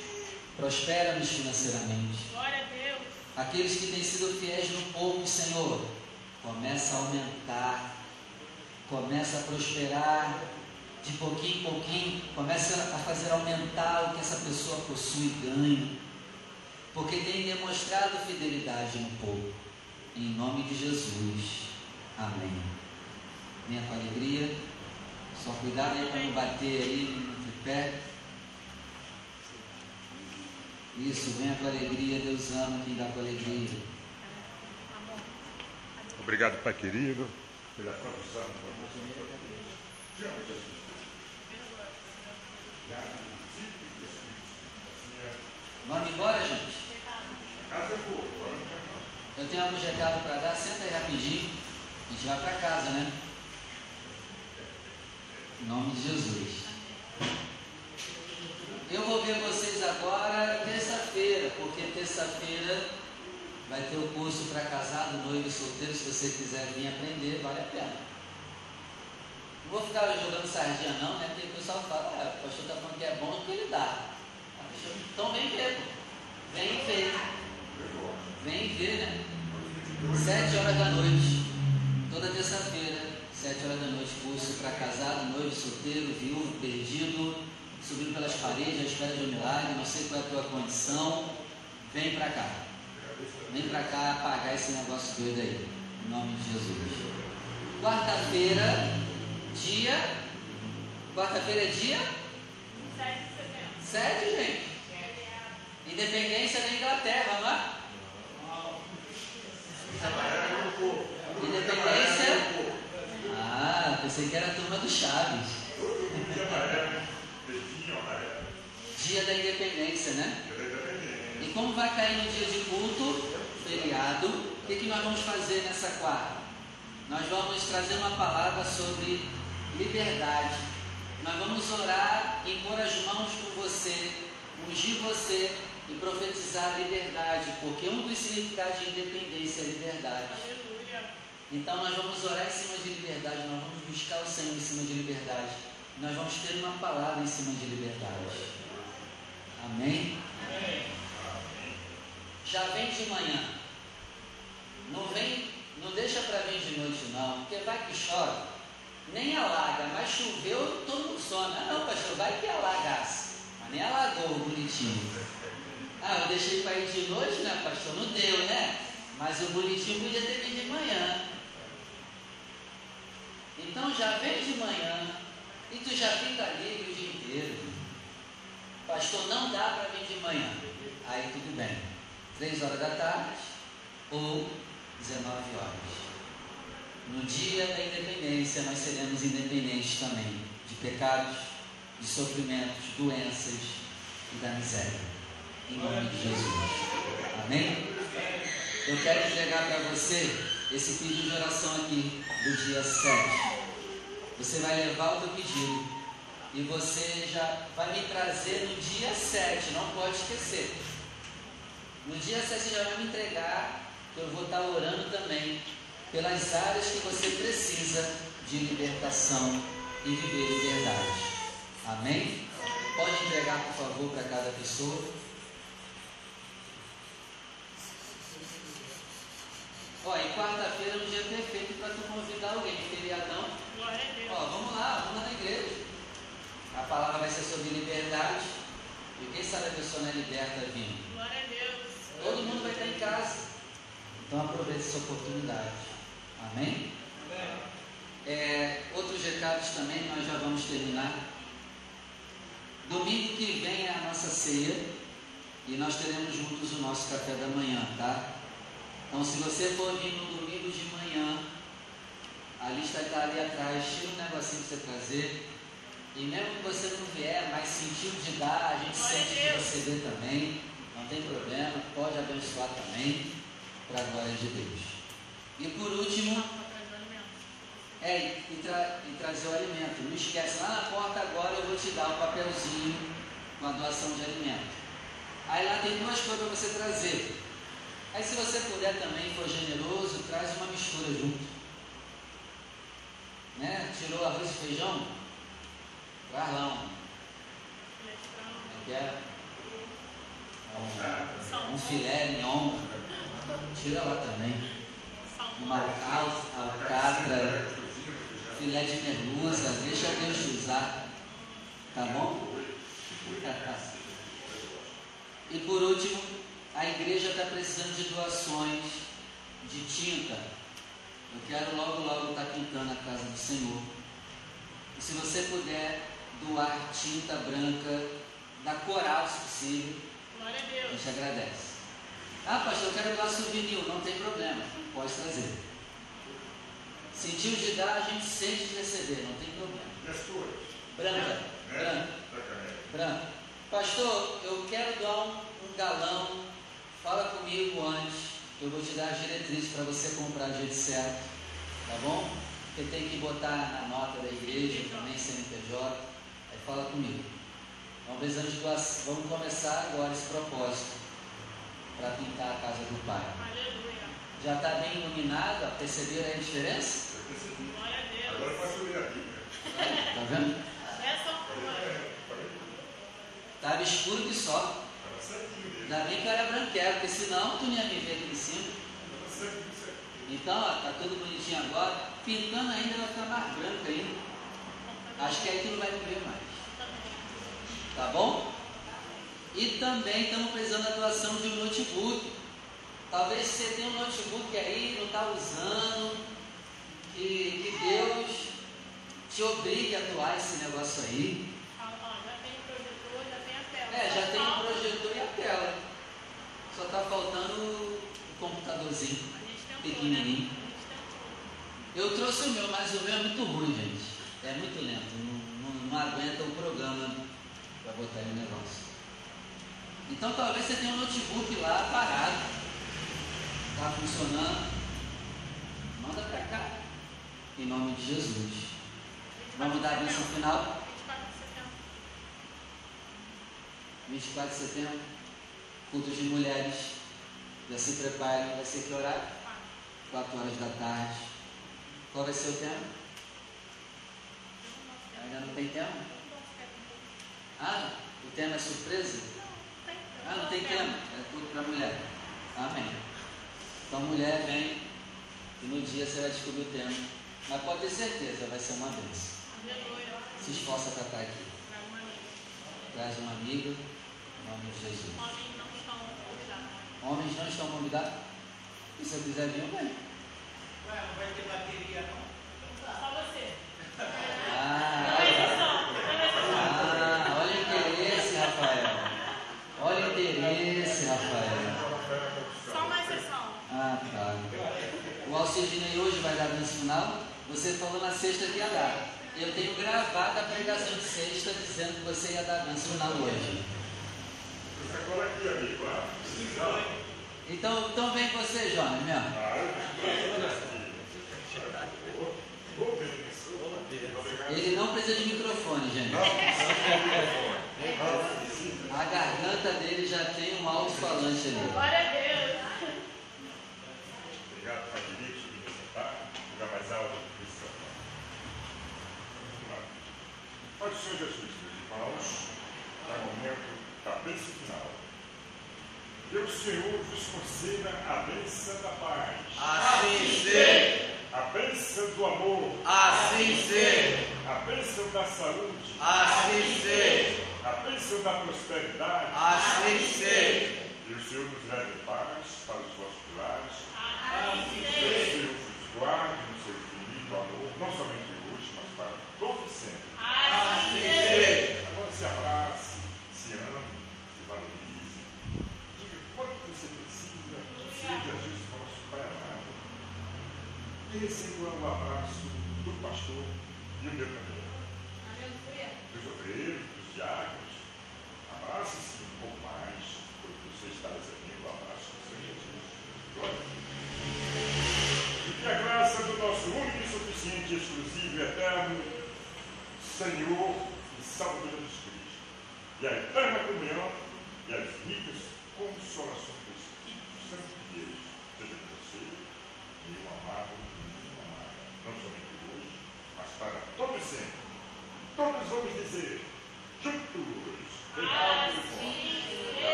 S1: Prospera-nos financeiramente.
S3: Glória a Deus.
S1: Aqueles que têm sido fiéis no pouco, Senhor, começa a aumentar, começa a prosperar de pouquinho em pouquinho, começa a fazer aumentar o que essa pessoa possui e ganha, porque tem demonstrado fidelidade no pouco. Em nome de Jesus. Amém. Venha com alegria. Só cuidado aí para não bater aí no tripé. Isso, venha com alegria. Deus ama quem dá com alegria.
S2: Obrigado, Pai querido, pela.
S1: Vamos embora, gente? Eu tenho alguns recados para dar. Senta aí rapidinho. A gente vai para casa, né? Em nome de Jesus. Eu vou ver vocês agora terça-feira, porque terça-feira vai ter o curso para casado, noivo e solteiro. Se você quiser vir aprender, vale a pena. Não vou ficar jogando sardinha não, né? Porque o pessoal fala, ah, o pastor está falando que é bom o que ele dá. Então vem ver, pô. Vem ver. Vem ver, né? Sete horas da noite, toda terça-feira, sete horas da noite, curso para casado, noivo, solteiro, viúvo, perdido, subindo pelas paredes, à espera de um milagre, não sei qual é a tua condição, vem para cá. Vem para cá apagar esse negócio doido aí, em nome de Jesus. Quarta-feira, dia. Quarta-feira é dia?
S3: 7 de setembro.
S1: Sete, gente. Independência da Inglaterra, não é? Independência. Ah, pensei que era a turma do Chaves. Dia da Independência, né? E como vai cair no dia de culto, feriado, o que, que nós vamos fazer nessa quarta? Nós vamos trazer uma palavra sobre liberdade. Nós vamos orar e pôr as mãos com você, ungir você e profetizar a liberdade, porque um dos significados de independência é liberdade. Então nós vamos orar em cima de liberdade, nós vamos buscar o Senhor em cima de liberdade. Nós vamos ter uma palavra em cima de liberdade. Amém? Já vem de manhã. Não vem, não deixa para vir de noite não, porque vai que chove. Nem alaga, mas choveu, todo mundo some. Ah não, pastor, vai que alagasse. Mas nem alagou bonitinho. Ah, eu deixei para ir de noite, né, pastor? Não deu, né? Mas o bonitinho podia ter vindo de manhã. Então já vem de manhã e tu já fica livre o dia inteiro. Pastor, não dá para vir de manhã. Aí tudo bem. Três horas da tarde ou 19 horas. No dia da independência nós seremos independentes também de pecados, de sofrimentos, doenças e da miséria. Em nome de Jesus. Amém? Eu quero entregar para você esse pedido de oração aqui do dia 7. Você vai levar o teu pedido e você já vai me trazer no dia 7, não pode esquecer. No dia 7 você já vai me entregar, que eu vou estar orando também pelas áreas que você precisa de libertação e viver liberdade. Amém? Pode entregar, por favor, para cada pessoa. Ó, e quarta-feira é um dia perfeito para tu convidar alguém, feriadão.
S3: Glória a Deus.
S1: Ó, vamos lá, vamos lá na igreja. A palavra vai ser sobre liberdade. E quem sabe a pessoa não é liberta vindo.
S3: Glória a Deus.
S1: Todo mundo vai estar em casa. Então aproveita essa oportunidade. Amém? É, outros recados também, nós já vamos terminar. Domingo que vem é a nossa ceia e nós teremos juntos o nosso café da manhã, tá? Então, se você for vir no domingo de manhã, a lista está ali atrás, tira um negocinho para você trazer. E mesmo que você não vier, mas sentiu de dar, a gente
S3: Glória
S1: sente de receber também, não tem problema, pode abençoar também, para a glória de Deus. E por último, é, e, tra- e trazer o alimento. Não esquece, lá na porta agora eu vou te dar o papelzinho com a doação de alimento. Aí lá tem duas coisas para você trazer. Aí se você puder também, for generoso, traz uma mistura junto. Né? Tirou arroz e feijão? Traz lá um. É é? Um, um filé mignon. Tira lá também. Uma alcatra. filé de merluza, deixa Deus usar. Tá bom? E por último, a igreja está precisando de doações de tinta. Eu quero logo, logo estar pintando a casa do Senhor. E se você puder doar tinta branca da coral, se possível,
S3: Glória a
S1: a
S3: Deus.
S1: gente agradece. Ah, pastor, eu quero doar souvenir. Não tem problema, pode trazer. Sentiu de dar, a gente sente de receber, não tem problema.
S2: E as cores?
S1: Branca, branca,
S2: Da caneta.
S1: branca. Pastor, eu quero doar um, um galão. Fala comigo antes. Eu vou te dar as diretrizes para você comprar do jeito certo. Tá bom? Você tem que botar na nota da igreja, também CNPJ. Aí fala comigo. Vamos, precisando de doação. Vamos começar agora esse propósito para pintar a casa do Pai.
S3: Aleluia.
S1: Já está bem iluminado? Perceberam aí a diferença?
S2: Eu percebi.
S3: Glória a Deus.
S2: Agora eu faço ler a Bíblia.
S1: Tá vendo?
S3: Essa foi.
S1: Estava escuro que só. Ainda bem que eu era branquelo, porque senão tu não ia me ver aqui em cima. Então, ó, tá tudo bonitinho agora. Pintando ainda vai ficar mais branco ainda. Acho que aí tu não vai me ver mais. Tá bom? E também estamos precisando da doação de um notebook. Talvez você tenha um notebook aí, não está usando, que, que Deus te obrigue a doar esse negócio aí.
S3: Ó, já tem o projetor, já tem a tela.
S1: É, já
S3: Só
S1: tem o
S3: falta-
S1: projetor e a tela. Só está faltando o computadorzinho.
S3: A gente tentou,
S1: pequenininho.
S3: né? A gente tentou.
S1: Eu trouxe o meu, mas o meu é muito ruim, gente. É muito lento. Não, não- não aguenta o programa para botar aí o negócio. Então talvez você tenha um notebook lá parado. Está funcionando. Manda para cá. Em nome de Jesus. Vamos dar a bênção final.
S3: 24 de setembro.
S1: 24 de setembro. Cultos de mulheres. Já se preparem. Vai ser que horário? 4 horas da tarde. Qual vai ser o tema? Ainda não tem tema? Ah, o tema é surpresa? Ah, não tem tema. É tudo para mulher. Amém. Então, mulher, vem. E no dia você vai descobrir o tema. Mas pode ter certeza, vai ser uma bênção. Se esforça para estar aqui. Traz uma amiga. Em nome de Jesus.
S3: Homens não estão convidados.
S1: Homens não estão convidados? E se eu quiser vir, eu venho.
S5: Ué, não vai ter bateria não?
S3: Só você.
S1: Ah,
S3: Não é exceção. Não é exceção.
S1: ah, olha o interesse, Rafael. Olha o interesse, Rafael.
S3: Só uma exceção.
S1: Ah, tá. O Alcidinei hoje vai dar dança final. Você falou na sexta que ia dar. Eu tenho gravado a pregação de sexta dizendo que você ia dar dança final hoje.
S2: Você cola aqui, amigo.
S1: Então, então vem você, Jonas, mesmo.
S2: Ah, eu.
S1: Ele não precisa de microfone, gente. A garganta dele já tem um alto-falante ali.
S2: prosperidade.
S5: Assim seja.
S2: E o Senhor nos leve paz para os vossos lares.
S3: Assim seja.
S2: Que o Senhor vos guarde no seu infinito amor, não somente